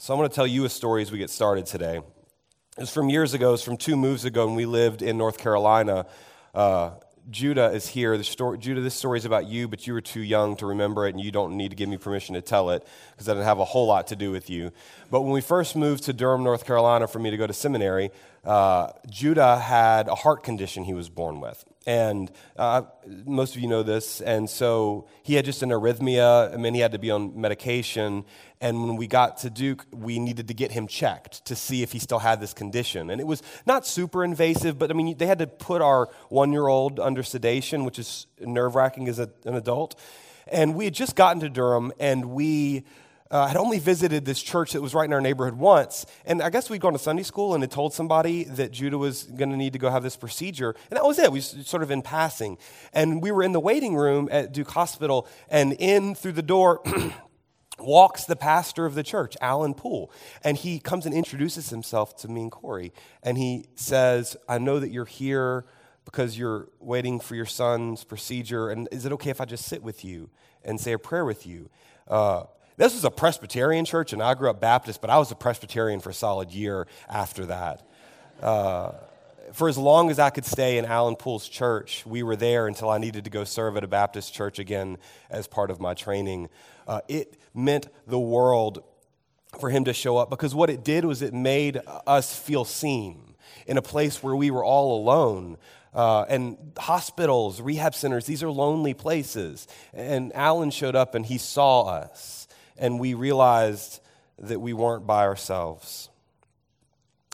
So I'm going to tell you a story as we get started today. It's from years ago, it's from two moves ago when we lived in North Carolina. Uh, Judah is here. The story, Judah, this story is about you, but you were too young to remember it, and you don't need to give me permission to tell it because that didn't have a whole lot to do with you. But when we first moved to Durham, North Carolina, for me to go to seminary, uh, Judah had a heart condition he was born with. And uh, most of you know this. And so he had just an arrhythmia. I mean, he had to be on medication. And when we got to Duke, we needed to get him checked to see if he still had this condition. And it was not super invasive, but I mean, they had to put our one year old under sedation, which is nerve wracking as a, an adult. And we had just gotten to Durham, and we uh, had only visited this church that was right in our neighborhood once. And I guess we'd gone to Sunday school and had told somebody that Judah was going to need to go have this procedure. And that was it. We sort of in passing. And we were in the waiting room at Duke Hospital, and in through the door, walks the pastor of the church, Alan Poole. And he comes and introduces himself to me and Corey. And he says, I know that you're here because you're waiting for your son's procedure. And is it okay if I just sit with you and say a prayer with you? Uh, this was a Presbyterian church, and I grew up Baptist, but I was a Presbyterian for a solid year after that. Uh, for as long as I could stay in Alan Poole's church, we were there until I needed to go serve at a Baptist church again as part of my training. Uh, it meant the world for him to show up because what it did was it made us feel seen in a place where we were all alone. Uh, and hospitals, rehab centers, these are lonely places. And Alan showed up and he saw us and we realized that we weren't by ourselves.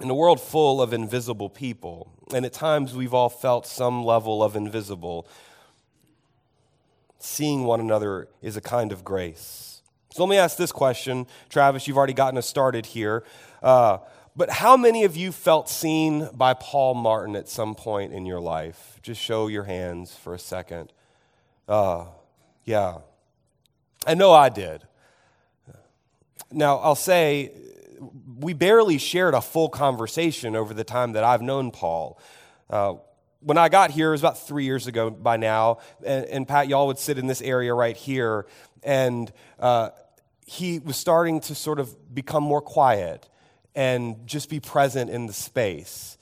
In a world full of invisible people, and at times we've all felt some level of invisible, seeing one another is a kind of grace. So let me ask this question. Travis, you've already gotten us started here. Uh, but how many of you felt seen by Paul Martin at some point in your life? Just show your hands for a second. Uh, yeah. I know I did. Now, I'll say we barely shared a full conversation over the time that I've known Paul. Uh, when I got here, it was about three years ago by now, and, and Pat, y'all would sit in this area right here, and uh, he was starting to sort of become more quiet and just be present in the space.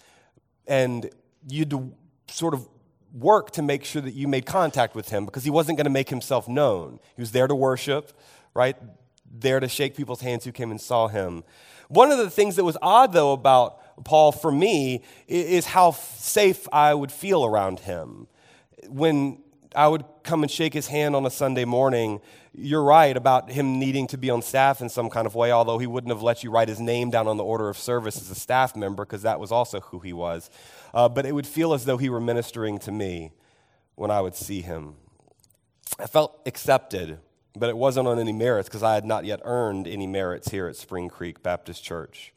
And you'd sort of work to make sure that you made contact with him because he wasn't going to make himself known. He was there to worship, right? There to shake people's hands who came and saw him. One of the things that was odd, though, about Paul for me is how safe I would feel around him. When I would come and shake his hand on a Sunday morning, you're right about him needing to be on staff in some kind of way, although he wouldn't have let you write his name down on the order of service as a staff member because that was also who he was. Uh, but it would feel as though he were ministering to me when I would see him. I felt accepted but it wasn't on any merits because I had not yet earned any merits here at Spring Creek Baptist Church.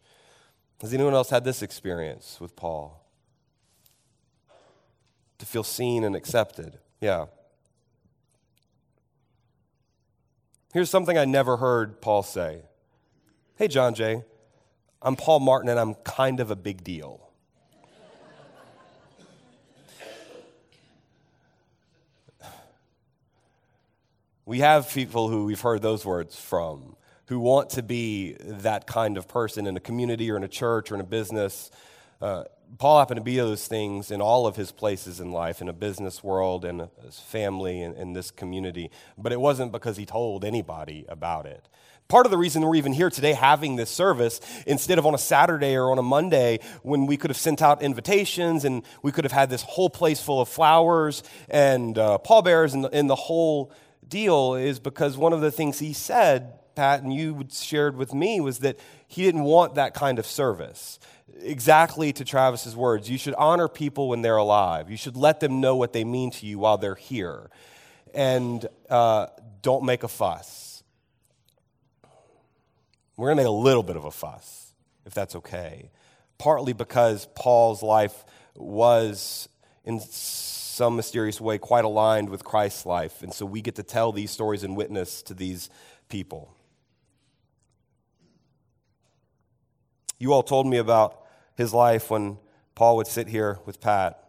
Has anyone else had this experience with Paul? To feel seen and accepted. Yeah. Here's something I never heard Paul say Hey, John Jay, I'm Paul Martin and I'm kind of a big deal. We have people who we've heard those words from who want to be that kind of person in a community or in a church or in a business. Uh, Paul happened to be those things in all of his places in life, in a business world and his family and in this community. But it wasn't because he told anybody about it. Part of the reason we're even here today having this service instead of on a Saturday or on a Monday when we could have sent out invitations and we could have had this whole place full of flowers and uh, pallbearers and, and the whole deal is because one of the things he said, Pat, and you shared with me, was that he didn't want that kind of service. Exactly to Travis's words, you should honor people when they're alive. You should let them know what they mean to you while they're here. And uh, don't make a fuss. We're going to make a little bit of a fuss, if that's okay. Partly because Paul's life was in some mysterious way quite aligned with Christ's life. And so we get to tell these stories and witness to these people. You all told me about his life when Paul would sit here with Pat.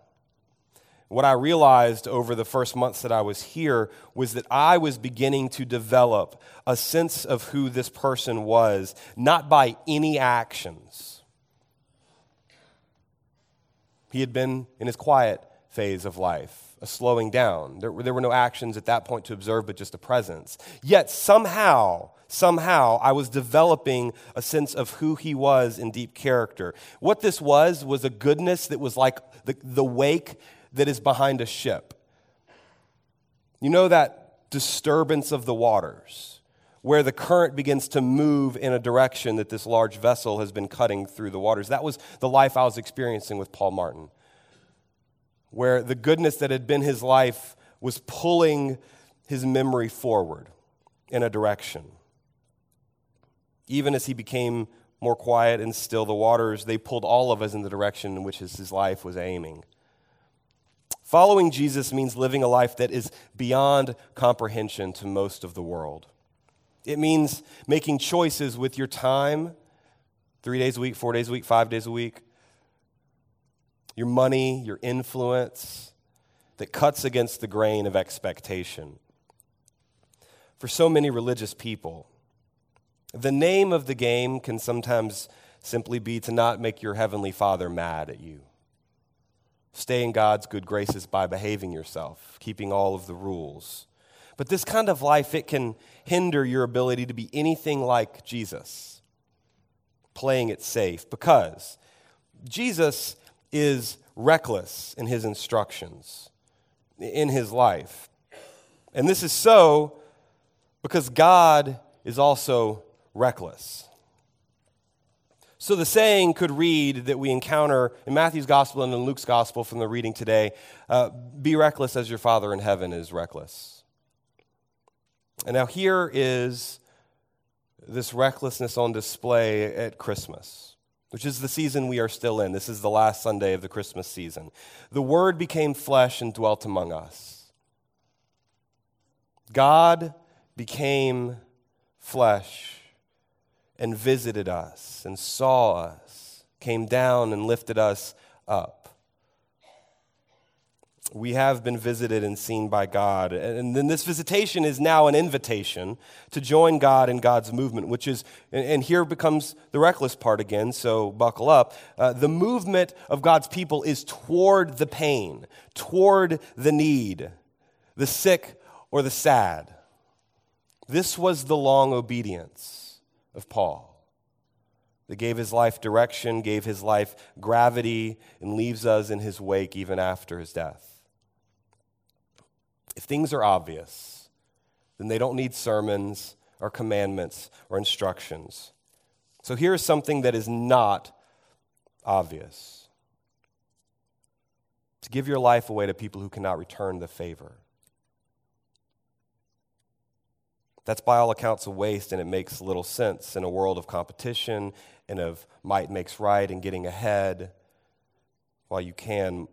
What I realized over the first months that I was here was that I was beginning to develop a sense of who this person was, not by any actions. He had been in his quiet phase of life, a slowing down. There, there were no actions at that point to observe, but just a presence. Yet somehow, somehow, I was developing a sense of who he was in deep character. What this was, was a goodness that was like the, the wake that is behind a ship. You know that disturbance of the waters, where the current begins to move in a direction that this large vessel has been cutting through the waters. That was the life I was experiencing with Paul Martin, where the goodness that had been his life was pulling his memory forward in a direction. Even as he became more quiet and still, the waters, they pulled all of us in the direction in which his life was aiming. Following Jesus means living a life that is beyond comprehension to most of the world. It means making choices with your time, three days a week, four days a week, five days a week, your money, your influence, that cuts against the grain of expectation. For so many religious people, the name of the game can sometimes simply be to not make your heavenly Father mad at you. Stay in God's good graces by behaving yourself, keeping all of the rules. But this kind of life, it can hinder your ability to be anything like Jesus, playing it safe, because Jesus is reckless in his instructions, in his life. And this is so because God is also reckless. So the saying could read that we encounter in Matthew's gospel and in Luke's gospel from the reading today uh, be reckless as your Father in heaven is reckless. And now here is this recklessness on display at Christmas, which is the season we are still in. This is the last Sunday of the Christmas season. The Word became flesh and dwelt among us. God became flesh and visited us and saw us, came down and lifted us up. We have been visited and seen by God. And then this visitation is now an invitation to join God in God's movement, which is, and here becomes the reckless part again, so buckle up. Uh, the movement of God's people is toward the pain, toward the need, the sick or the sad. This was the long obedience of Paul that gave his life direction, gave his life gravity, and leaves us in his wake even after his death. If things are obvious, then they don't need sermons or commandments or instructions. So here's something that is not obvious to give your life away to people who cannot return the favor. That's by all accounts a waste, and it makes little sense in a world of competition and of might makes right and getting ahead while you can.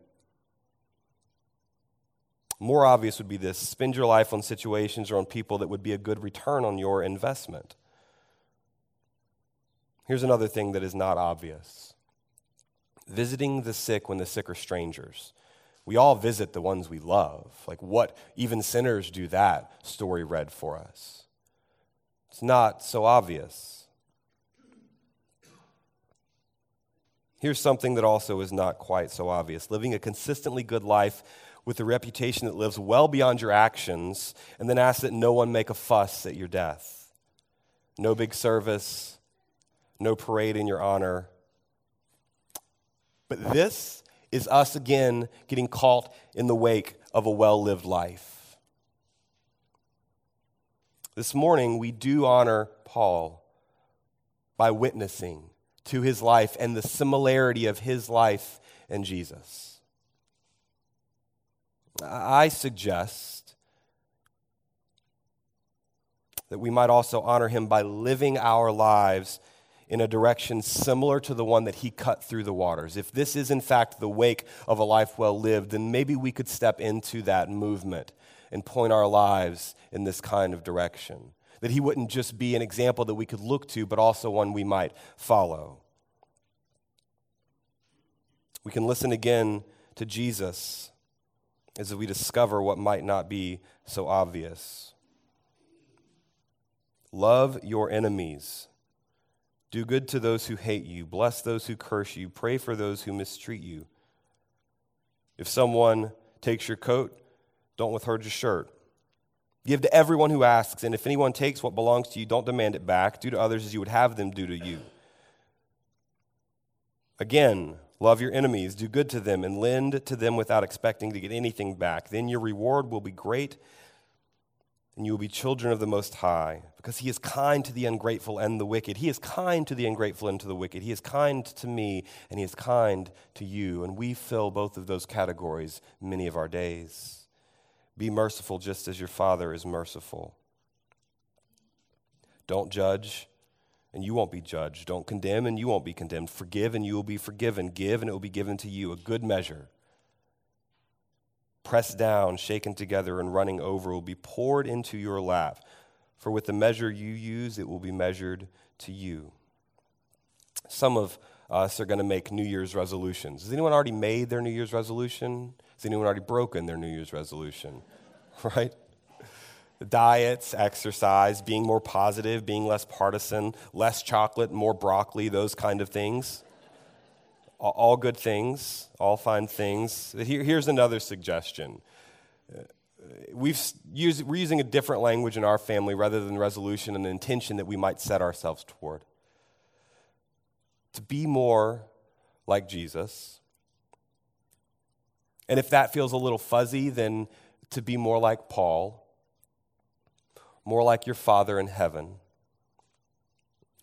More obvious would be this spend your life on situations or on people that would be a good return on your investment. Here's another thing that is not obvious visiting the sick when the sick are strangers. We all visit the ones we love. Like what even sinners do that story read for us. It's not so obvious. Here's something that also is not quite so obvious living a consistently good life with a reputation that lives well beyond your actions, and then ask that no one make a fuss at your death. No big service, no parade in your honor. But this is us again getting caught in the wake of a well lived life. This morning, we do honor Paul by witnessing to his life and the similarity of his life and Jesus. I suggest that we might also honor him by living our lives in a direction similar to the one that he cut through the waters. If this is, in fact, the wake of a life well lived, then maybe we could step into that movement and point our lives in this kind of direction. That he wouldn't just be an example that we could look to, but also one we might follow. We can listen again to Jesus as we discover what might not be so obvious. Love your enemies. Do good to those who hate you. Bless those who curse you. Pray for those who mistreat you. If someone takes your coat, don't withhold your shirt. Give to everyone who asks, and if anyone takes what belongs to you, don't demand it back. Do to others as you would have them do to you. Again, love your enemies, do good to them, and lend to them without expecting to get anything back. Then your reward will be great, and you will be children of the Most High, because He is kind to the ungrateful and the wicked. He is kind to the ungrateful and to the wicked. He is kind to me, and He is kind to you. And we fill both of those categories many of our days. Be merciful just as your Father is merciful. Don't judge and you won't be judged. Don't condemn, and you won't be condemned. Forgive, and you will be forgiven. Give, and it will be given to you. A good measure. Pressed down, shaken together, and running over will be poured into your lap. For with the measure you use, it will be measured to you. Some of us are going to make New Year's resolutions. Has anyone already made their New Year's resolution? Has anyone already broken their New Year's resolution? Right? Diets, exercise, being more positive, being less partisan, less chocolate, more broccoli, those kind of things. All good things, all fine things. Here, here's another suggestion. Uh, we've used, we're using a different language in our family rather than resolution and intention that we might set ourselves toward. To be more like Jesus. And if that feels a little fuzzy, then to be more like Paul more like your Father in heaven,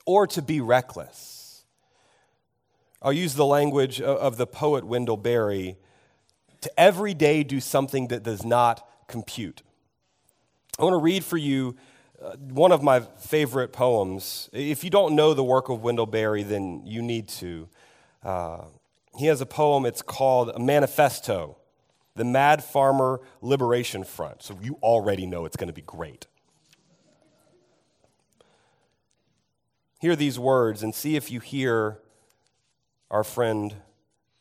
or to be reckless. I'll use the language of the poet Wendell Berry to every day do something that does not compute. I want to read for you uh, one of my favorite poems. If you don't know the work of Wendell Berry, then you need to. Uh, he has a poem, it's called a Manifesto, the Mad Farmer Liberation Front. So you already know it's going to be great. Hear these words and see if you hear our friend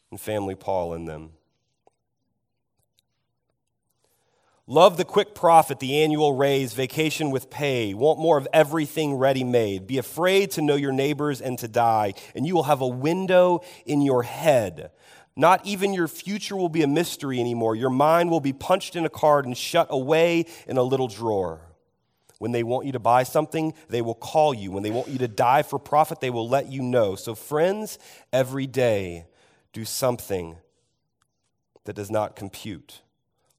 and family Paul in them. Love the quick profit, the annual raise, vacation with pay. Want more of everything ready made. Be afraid to know your neighbors and to die, and you will have a window in your head. Not even your future will be a mystery anymore. Your mind will be punched in a card and shut away in a little drawer. When they want you to buy something, they will call you. When they want you to die for profit, they will let you know. So, friends, every day do something that does not compute.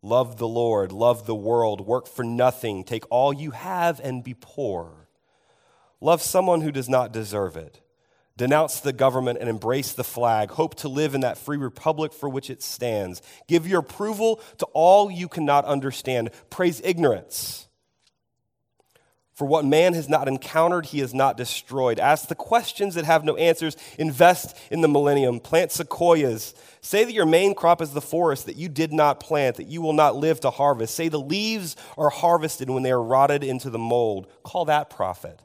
Love the Lord, love the world, work for nothing, take all you have and be poor. Love someone who does not deserve it. Denounce the government and embrace the flag. Hope to live in that free republic for which it stands. Give your approval to all you cannot understand. Praise ignorance. For what man has not encountered, he has not destroyed. Ask the questions that have no answers. Invest in the millennium. Plant sequoias. Say that your main crop is the forest that you did not plant, that you will not live to harvest. Say the leaves are harvested when they are rotted into the mold. Call that profit.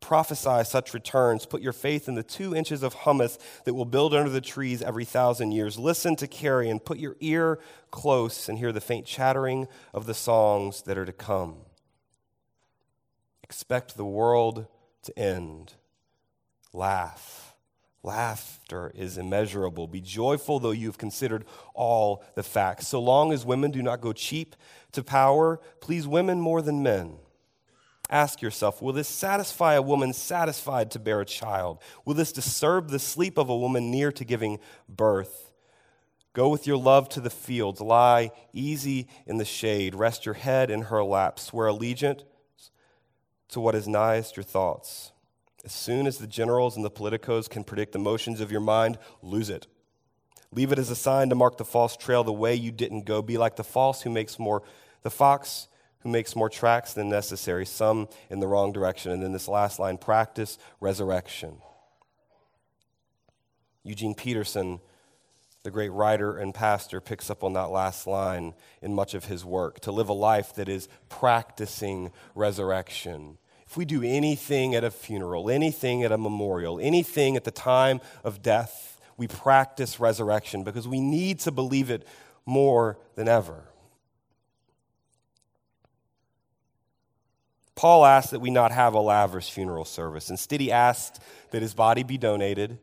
Prophesy such returns. Put your faith in the two inches of humus that will build under the trees every thousand years. Listen to carrion. Put your ear close and hear the faint chattering of the songs that are to come. Expect the world to end. Laugh. Laughter is immeasurable. Be joyful, though you have considered all the facts. So long as women do not go cheap to power, please women more than men. Ask yourself Will this satisfy a woman satisfied to bear a child? Will this disturb the sleep of a woman near to giving birth? Go with your love to the fields. Lie easy in the shade. Rest your head in her lap. Swear allegiance to what is nighest your thoughts. As soon as the generals and the politicos can predict the motions of your mind, lose it. Leave it as a sign to mark the false trail the way you didn't go. Be like the false who makes more, the fox who makes more tracks than necessary, some in the wrong direction. And then this last line practice resurrection. Eugene Peterson, the great writer and pastor, picks up on that last line in much of his work to live a life that is practicing resurrection. If we do anything at a funeral, anything at a memorial, anything at the time of death, we practice resurrection because we need to believe it more than ever. Paul asked that we not have a lavish funeral service. Instead, he asked that his body be donated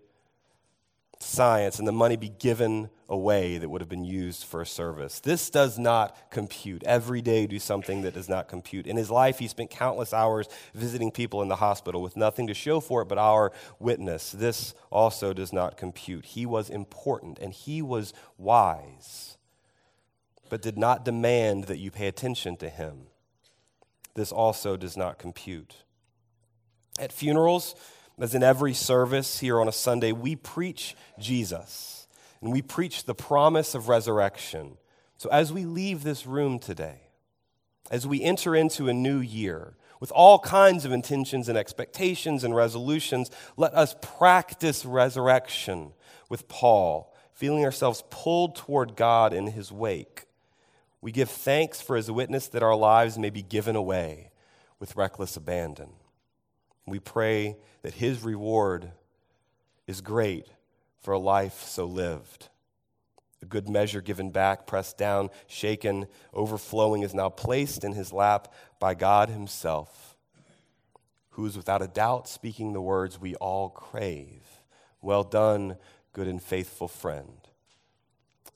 science and the money be given away that would have been used for a service. This does not compute. Every day, do something that does not compute. In his life, he spent countless hours visiting people in the hospital with nothing to show for it but our witness. This also does not compute. He was important and he was wise, but did not demand that you pay attention to him. This also does not compute. At funerals, as in every service here on a Sunday, we preach Jesus and we preach the promise of resurrection. So as we leave this room today, as we enter into a new year with all kinds of intentions and expectations and resolutions, let us practice resurrection with Paul, feeling ourselves pulled toward God in his wake. We give thanks for his witness that our lives may be given away with reckless abandon. We pray that his reward is great for a life so lived. A good measure given back, pressed down, shaken, overflowing, is now placed in his lap by God himself, who is without a doubt speaking the words we all crave. Well done, good and faithful friend.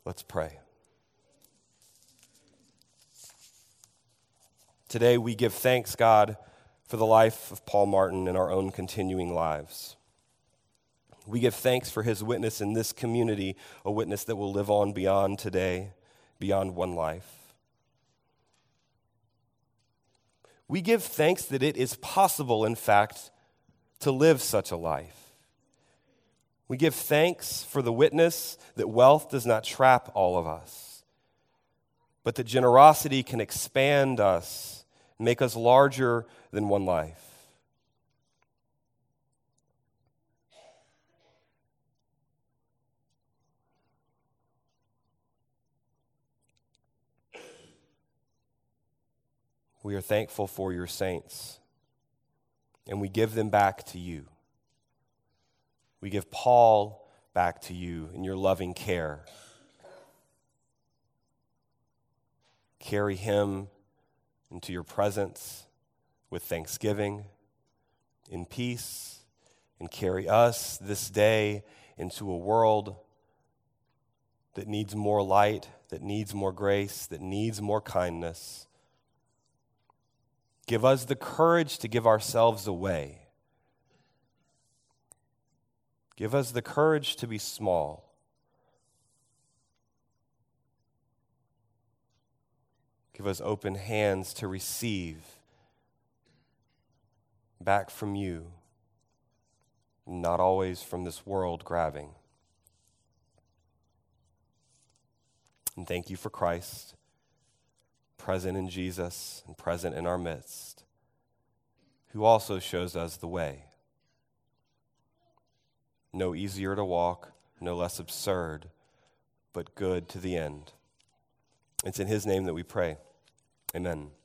Let's pray. Today we give thanks, God, for the life of Paul Martin and our own continuing lives. We give thanks for his witness in this community, a witness that will live on beyond today, beyond one life. We give thanks that it is possible, in fact, to live such a life. We give thanks for the witness that wealth does not trap all of us, but that generosity can expand us make us larger than one life. We are thankful for your saints, and we give them back to you. We give Paul back to you in your loving care. Carry him into your presence with thanksgiving, in peace, and carry us this day into a world that needs more light, that needs more grace, that needs more kindness. Give us the courage to give ourselves away. Give us the courage to be small. Give us open hands to receive back from you, not always from this world grabbing. And thank you for Christ, present in Jesus and present in our midst, who also shows us the way. No easier to walk, no less absurd, but good to the end. It's in His name that we pray. Amen.